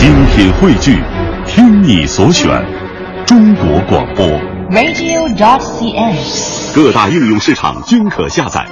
精品汇聚，听你所选，中国广播。radio.dot.cn，。各大应用市场均可下载。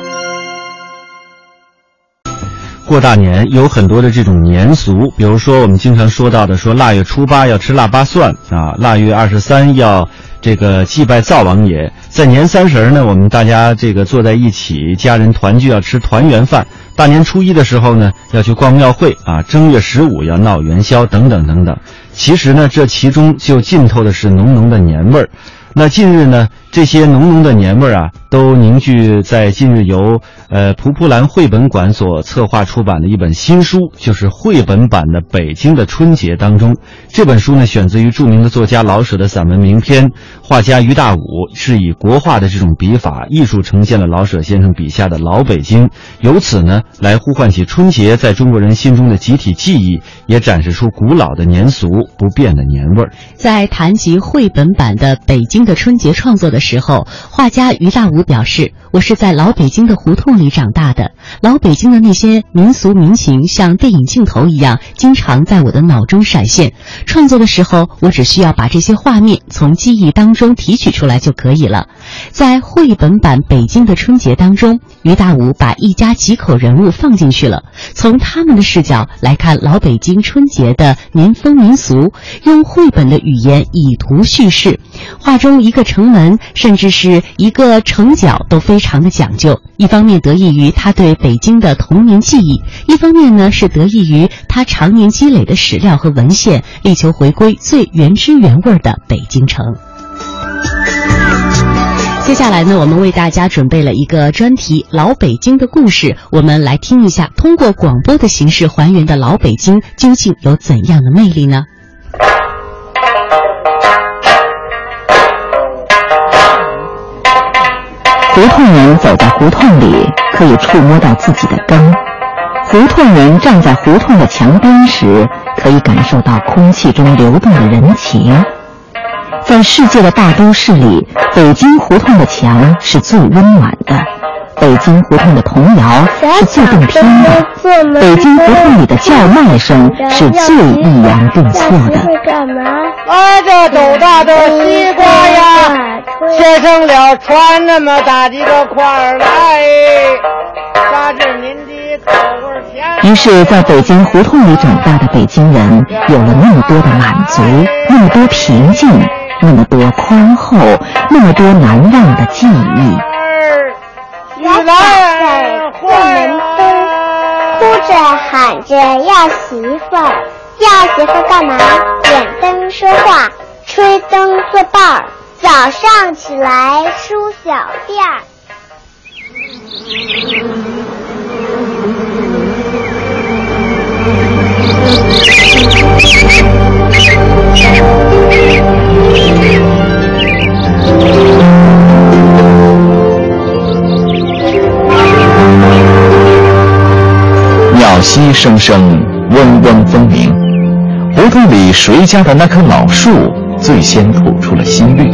过大年有很多的这种年俗，比如说我们经常说到的，说腊月初八要吃腊八蒜啊，腊月二十三要这个祭拜灶王爷，在年三十呢，我们大家这个坐在一起，家人团聚要吃团圆饭。大年初一的时候呢，要去逛庙会啊，正月十五要闹元宵等等等等。其实呢，这其中就浸透的是浓浓的年味儿。那近日呢，这些浓浓的年味儿啊，都凝聚在近日由呃蒲蒲兰绘本馆所策划出版的一本新书，就是绘本版的《北京的春节》当中。这本书呢，选自于著名的作家老舍的散文名篇，画家于大武是以国画的这种笔法，艺术呈现了老舍先生笔下的老北京，由此呢，来呼唤起春节在中国人心中的集体记忆，也展示出古老的年俗、不变的年味儿。在谈及绘本版的《北京的春节》创作的时候，画家于大武表示：“我是在老北京的胡同里长大的，老北京的那些民俗民情像电影镜头一样，经常在我的脑中闪现。创作的时候，我只需要把这些画面从记忆当中提取出来就可以了。”在绘本版《北京的春节》当中，于大武把一家几口人物放进去了，从他们的视角来看老北京春节的民风民俗，用绘本的语言以图叙事。画中一个城门，甚至是一个城角都非常的讲究。一方面得益于他对北京的童年记忆，一方面呢是得益于他常年积累的史料和文献，力求回归最原汁原味的北京城。接下来呢，我们为大家准备了一个专题《老北京的故事》，我们来听一下，通过广播的形式还原的老北京究竟有怎样的魅力呢？胡同人走在胡同里，可以触摸到自己的根；胡同人站在胡同的墙边时，可以感受到空气中流动的人情。在世界的大都市里，北京胡同的墙是最温暖的，北京胡同的童谣是最动听的，北京胡同里的叫卖声是最抑扬顿挫的。干嘛？啊，这斗大的西瓜呀，切成了穿那么大的一个块儿来，加之您的口味甜。于是，在北京胡同里长大的北京人，有了那么多的满足，那么多平静，那么多宽厚，那么多难忘的记忆。小宝在过门灯，哭着喊着要媳妇儿，要媳妇儿干嘛？点灯说话，吹灯做伴儿，早上起来梳小辫儿。声声，嗡嗡蜂鸣。胡同里谁家的那棵老树最先吐出了新绿？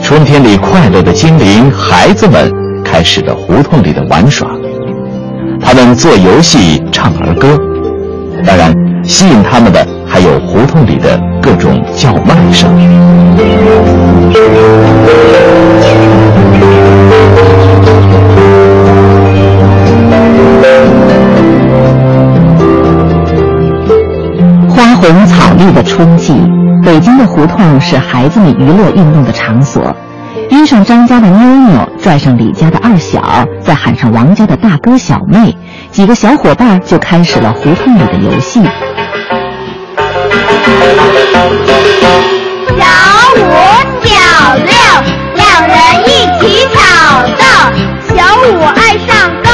春天里快乐的精灵，孩子们开始了胡同里的玩耍。他们做游戏、唱儿歌，当然，吸引他们的还有胡同里的各种叫卖声。花红草绿的春季，北京的胡同是孩子们娱乐运动的场所。约上张家的妞妞，拽上李家的二小，再喊上王家的大哥小妹，几个小伙伴就开始了胡同里的游戏。小五、小六，两人一起挑逗。小五爱上高，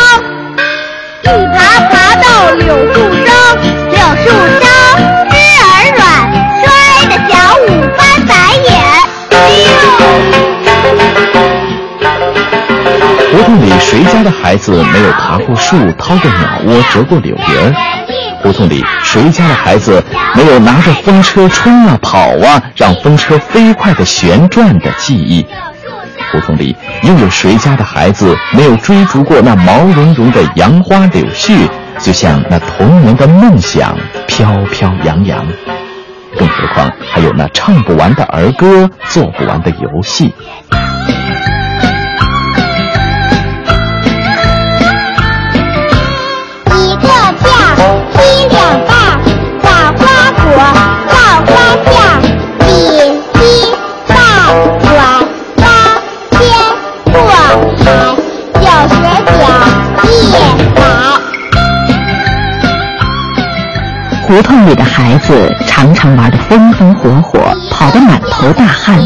一爬爬到柳树梢，胡同里谁家的孩子没有爬过树、掏过鸟窝、折过柳叶儿？胡同里谁家的孩子没有拿着风车冲啊跑啊，让风车飞快地旋转的记忆？胡同里又有谁家的孩子没有追逐过那毛茸茸的杨花柳絮，就像那童年的梦想飘飘扬扬。更何况还有那唱不完的儿歌，做不完的游戏。两半，把花果，造花架，比一半转八千过海，九十九一百。胡同里的孩子常常玩得风风火火，跑得满头大汗，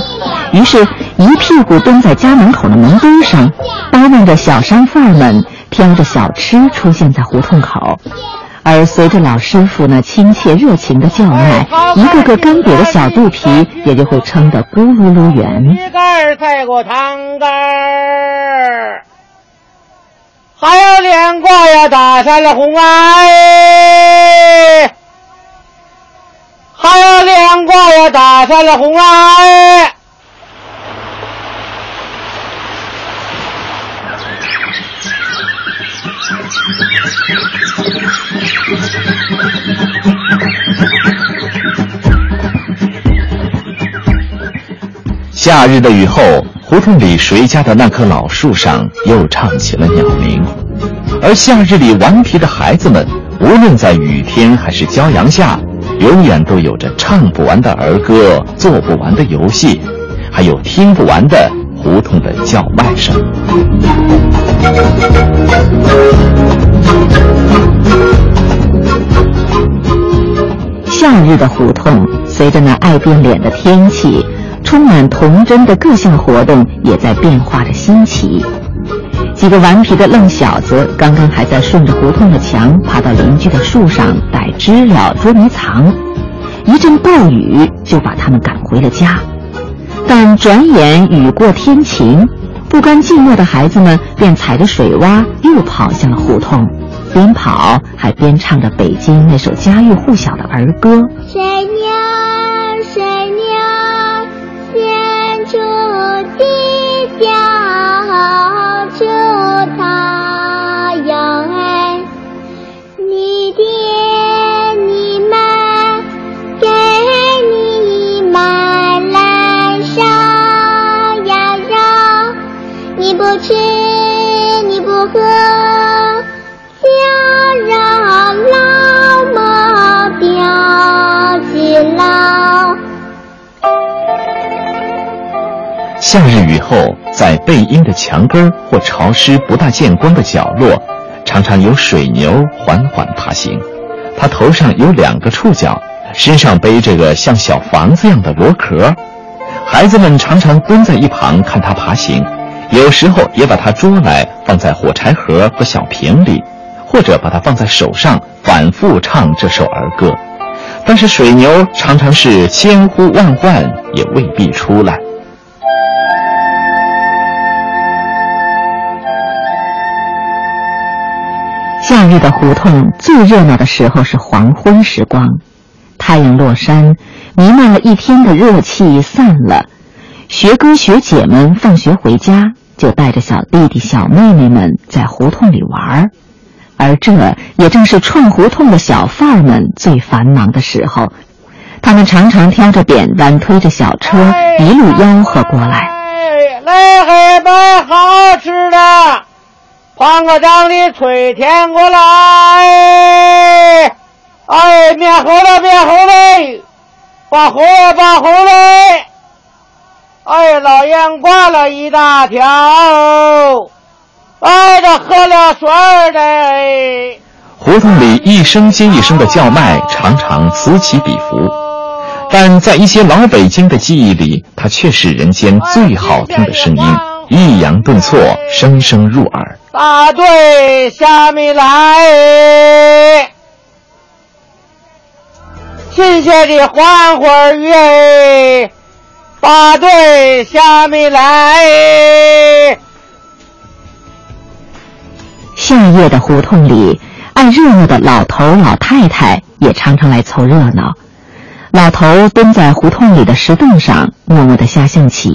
于是，一屁股蹲在家门口的门墩上，巴望着小商贩们挑着小吃出现在胡同口。而随着老师傅那亲切热情的叫卖，一个个干瘪的小肚皮也就会撑得咕噜噜圆。一杆儿菜过汤杆儿，还有连挂呀大山的红哎，还有连挂呀大山的红哎。夏日的雨后，胡同里谁家的那棵老树上又唱起了鸟鸣，而夏日里顽皮的孩子们，无论在雨天还是骄阳下，永远都有着唱不完的儿歌，做不完的游戏，还有听不完的胡同的叫卖声。夏日的胡同，随着那爱变脸的天气，充满童真的各项活动也在变化着新奇。几个顽皮的愣小子，刚刚还在顺着胡同的墙爬到邻居的树上逮知了、捉迷藏，一阵暴雨就把他们赶回了家。但转眼雨过天晴，不甘寂寞的孩子们便踩着水洼又跑向了胡同。边跑还边唱着北京那首家喻户晓的儿歌。夏日雨后，在背阴的墙根或潮湿不大见光的角落，常常有水牛缓缓爬行。它头上有两个触角，身上背着个像小房子样的螺壳。孩子们常常蹲在一旁看它爬行，有时候也把它捉来放在火柴盒和小瓶里。或者把它放在手上，反复唱这首儿歌。但是水牛常常是千呼万唤也未必出来。夏日的胡同最热闹的时候是黄昏时光，太阳落山，弥漫了一天的热气散了，学哥学姐们放学回家就带着小弟弟小妹妹们在胡同里玩儿。而这也正是串胡同的小贩儿们最繁忙的时候，他们常常挑着扁担，推着小车，一路吆喝过来。哎，来还买好吃的，黄瓜张里吹天过来。哎，面糊了，面糊了，把糊了，把糊了。哎，老烟挂了一大条。哎，这喝了水的。胡同里一声接一声的叫卖，常常此起彼伏，但在一些老北京的记忆里，它却是人间最好听的声音，抑扬顿挫，声声入耳。大队下面来，亲切的欢欢儿语哎，大队下面来。夏夜的胡同里，爱热闹的老头老太太也常常来凑热闹。老头蹲在胡同里的石凳上，默默地下象棋；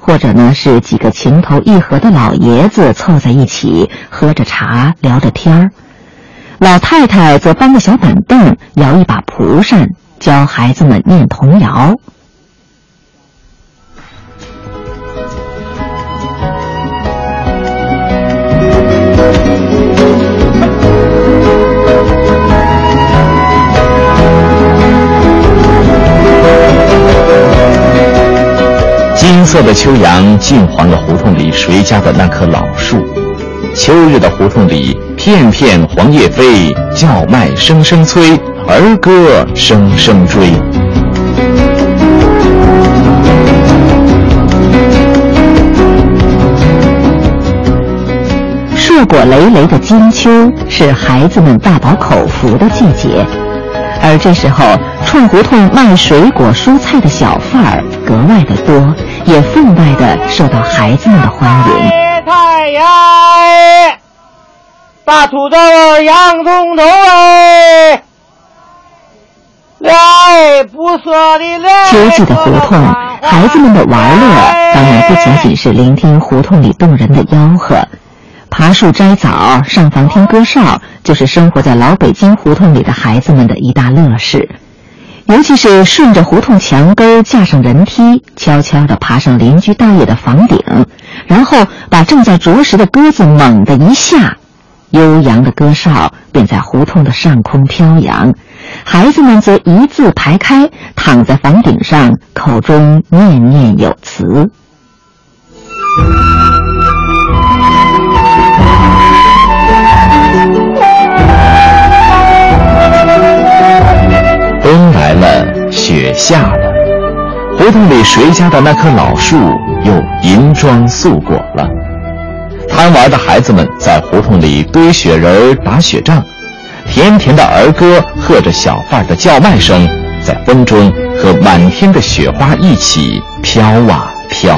或者呢，是几个情投意合的老爷子凑在一起，喝着茶，聊着天儿。老太太则搬个小板凳，摇一把蒲扇，教孩子们念童谣。金色的秋阳浸黄了胡同里谁家的那棵老树。秋日的胡同里，片片黄叶飞，叫卖声声催，儿歌声声追。硕果累累的金秋是孩子们大饱口福的季节，而这时候串胡同卖水果蔬菜的小贩儿格外的多，也分外的受到孩子们的欢迎。太阳，大土豆洋葱头哎，来不色的来。秋季的胡同，孩子们的玩乐当然不仅仅是聆听胡同里动人的吆喝。爬树摘枣、上房听歌哨，就是生活在老北京胡同里的孩子们的一大乐事。尤其是顺着胡同墙根架上人梯，悄悄地爬上邻居大爷的房顶，然后把正在啄食的鸽子猛地一下，悠扬的歌哨便在胡同的上空飘扬。孩子们则一字排开，躺在房顶上，口中念念有词。下了，胡同里谁家的那棵老树又银装素裹了。贪玩的孩子们在胡同里堆雪人、打雪仗，甜甜的儿歌和着小贩的叫卖声，在风中和满天的雪花一起飘啊飘。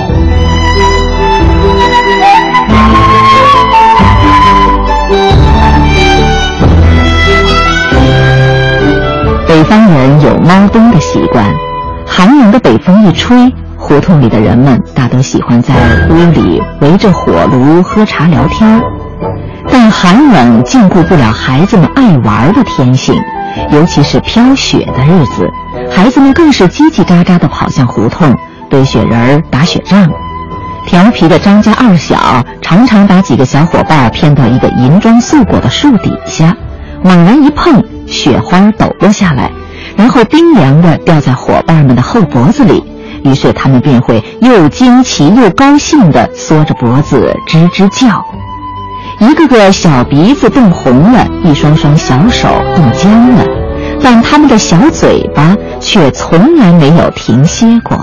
方人有猫冬的习惯，寒冷的北风一吹，胡同里的人们大都喜欢在屋里围着火炉喝茶聊天。但寒冷禁锢不了孩子们爱玩的天性，尤其是飘雪的日子，孩子们更是叽叽喳喳地跑向胡同堆雪人、打雪仗。调皮的张家二小常常把几个小伙伴骗到一个银装素裹的树底下，猛然一碰。雪花抖落下来，然后冰凉的掉在伙伴们的后脖子里，于是他们便会又惊奇又高兴的缩着脖子吱吱叫，一个个小鼻子冻红了，一双双小手冻僵了，但他们的小嘴巴却从来没有停歇过。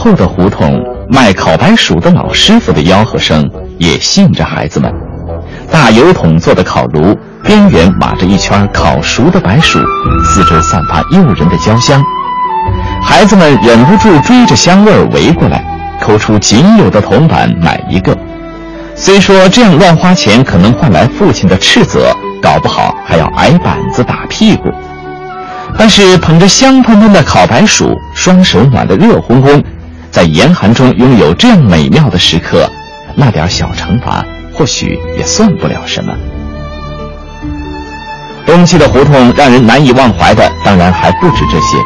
后的胡同，卖烤白薯的老师傅的吆喝声也吸引着孩子们。大油桶做的烤炉，边缘码着一圈烤熟的白薯，四周散发诱人的焦香。孩子们忍不住追着香味儿围过来，抠出仅有的铜板买一个。虽说这样乱花钱可能换来父亲的斥责，搞不好还要挨板子打屁股。但是捧着香喷喷的烤白薯，双手暖得热烘烘，在严寒中拥有这样美妙的时刻，那点小惩罚或许也算不了什么。冬季的胡同让人难以忘怀的，当然还不止这些，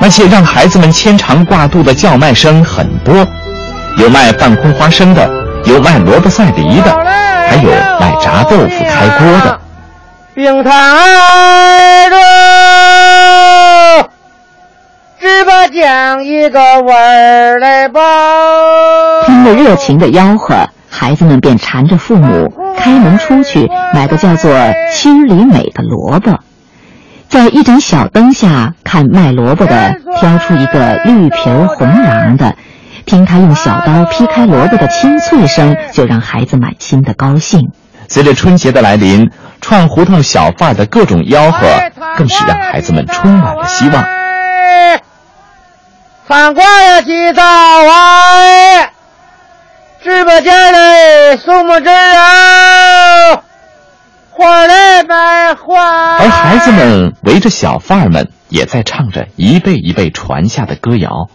那些让孩子们牵肠挂肚的叫卖声很多，有卖半空花生的，有卖萝卜赛梨的，还有卖炸豆腐开锅的。冰糖，只把讲一个味儿来吧。听着热情的吆喝，孩子们便缠着父母开门出去买个叫做“心里美”的萝卜，在一盏小灯下看卖萝卜的挑出一个绿皮红瓤的，听他用小刀劈开萝卜的清脆声，就让孩子满心的高兴。随着春节的来临。串胡同小贩的各种吆喝，更是让孩子们充满了希望。餐馆呀，起早啊！直播间嘞，什么子啊？花来买花。而孩子们围着小贩儿们，也在唱着一辈一辈传下的歌谣。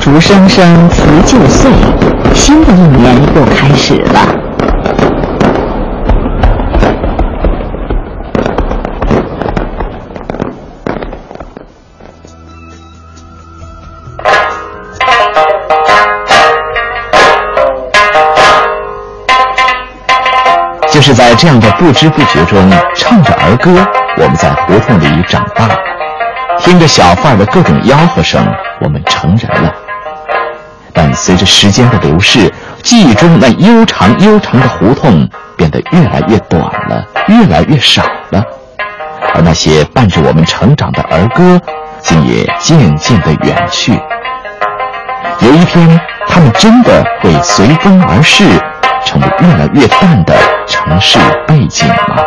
竹声声辞旧岁，新的一年又开始了。就是在这样的不知不觉中，唱着儿歌，我们在胡同里长大，听着小贩的各种吆喝声。我们成人了，但随着时间的流逝，记忆中那悠长悠长的胡同变得越来越短了，越来越少了，而那些伴着我们成长的儿歌，竟也渐渐的远去。有一天，他们真的会随风而逝，成为越来越淡的城市背景吗？